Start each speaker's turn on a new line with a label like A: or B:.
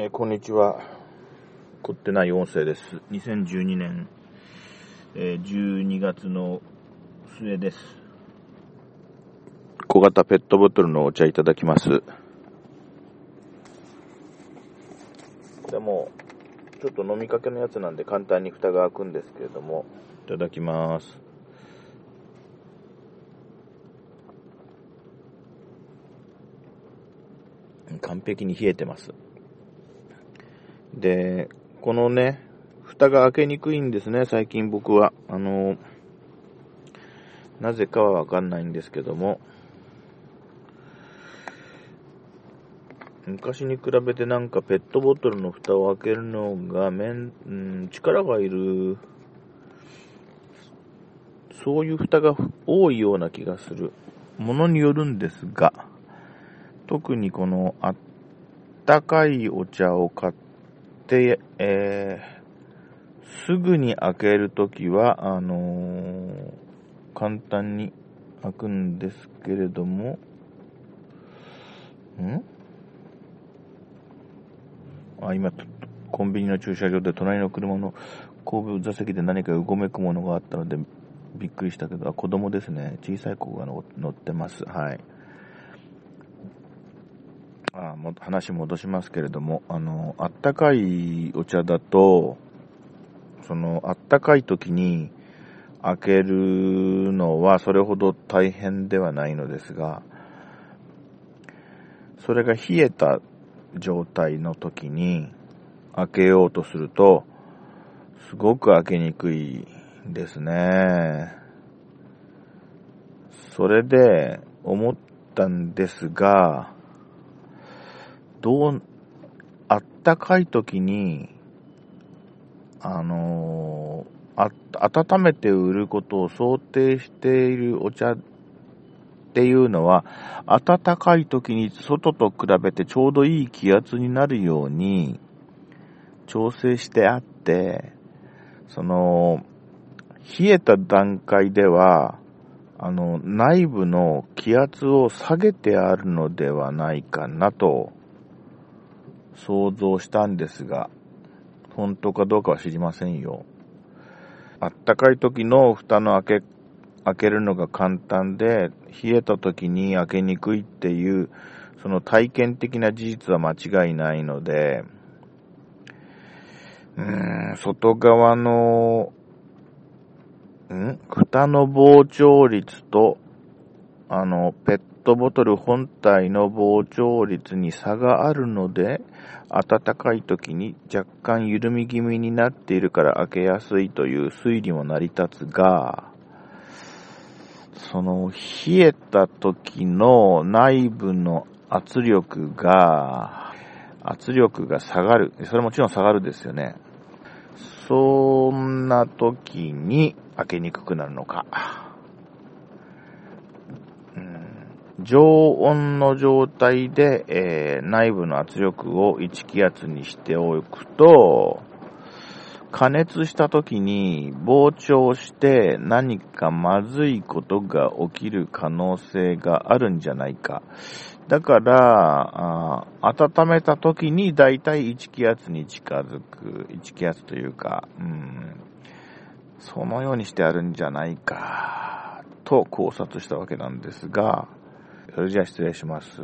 A: えーこんにちは。凝ってない音声です。2012年、えー12月の末です。小型ペットボトルのお茶いただきます。でも、ちょっと飲みかけのやつなんで簡単に蓋が開くんですけれども、いただきます。完璧に冷えてます。で、このね、蓋が開けにくいんですね、最近僕は。あの、なぜかはわかんないんですけども、昔に比べてなんかペットボトルの蓋を開けるのがめん、うん、力がいる、そういう蓋が多いような気がするものによるんですが、特にこのあったかいお茶を買って、えーすぐに開けるときは、あのー簡単に開くんですけれども、ん？あ、今、コンビニの駐車場で隣の車の後部座席で何かうごめくものがあったので、びっくりしたけど、子供ですね。小さい子が乗ってます。はい。あも話戻しますけれども、あの、あったかいお茶だと、その、あったかい時に開けるのはそれほど大変ではないのですが、それが冷えた状態の時に開けようとすると、すごく開けにくいですね。それで思ったんですが、どう、あったかい時に、あのーあ、温めて売ることを想定しているお茶っていうのは、暖かい時に外と比べてちょうどいい気圧になるように調整してあって、その、冷えた段階では、あの、内部の気圧を下げてあるのではないかなと想像したんですが、本当かどうかは知りませんよ。あったかい時の蓋の開け、開けるのが簡単で、冷えた時に開けにくいっていう、その体験的な事実は間違いないので、うーん、外側の、ん蓋の膨張率と、あの、ペットボトル本体の膨張率に差があるので、暖かい時に若干緩み気味になっているから開けやすいという推理も成り立つが、その冷えた時の内部の圧力が、圧力が下がる。それもちろん下がるですよね。そんな時に開けにくくなるのか。うん常温の状態で、えー内部の圧力を1気圧にしておくと、加熱した時に膨張して何かまずいことが起きる可能性があるんじゃないか。だから、あ温めた時にだいたい1気圧に近づく、1気圧というか、うん、そのようにしてあるんじゃないか、と考察したわけなんですが、それじゃあ失礼します。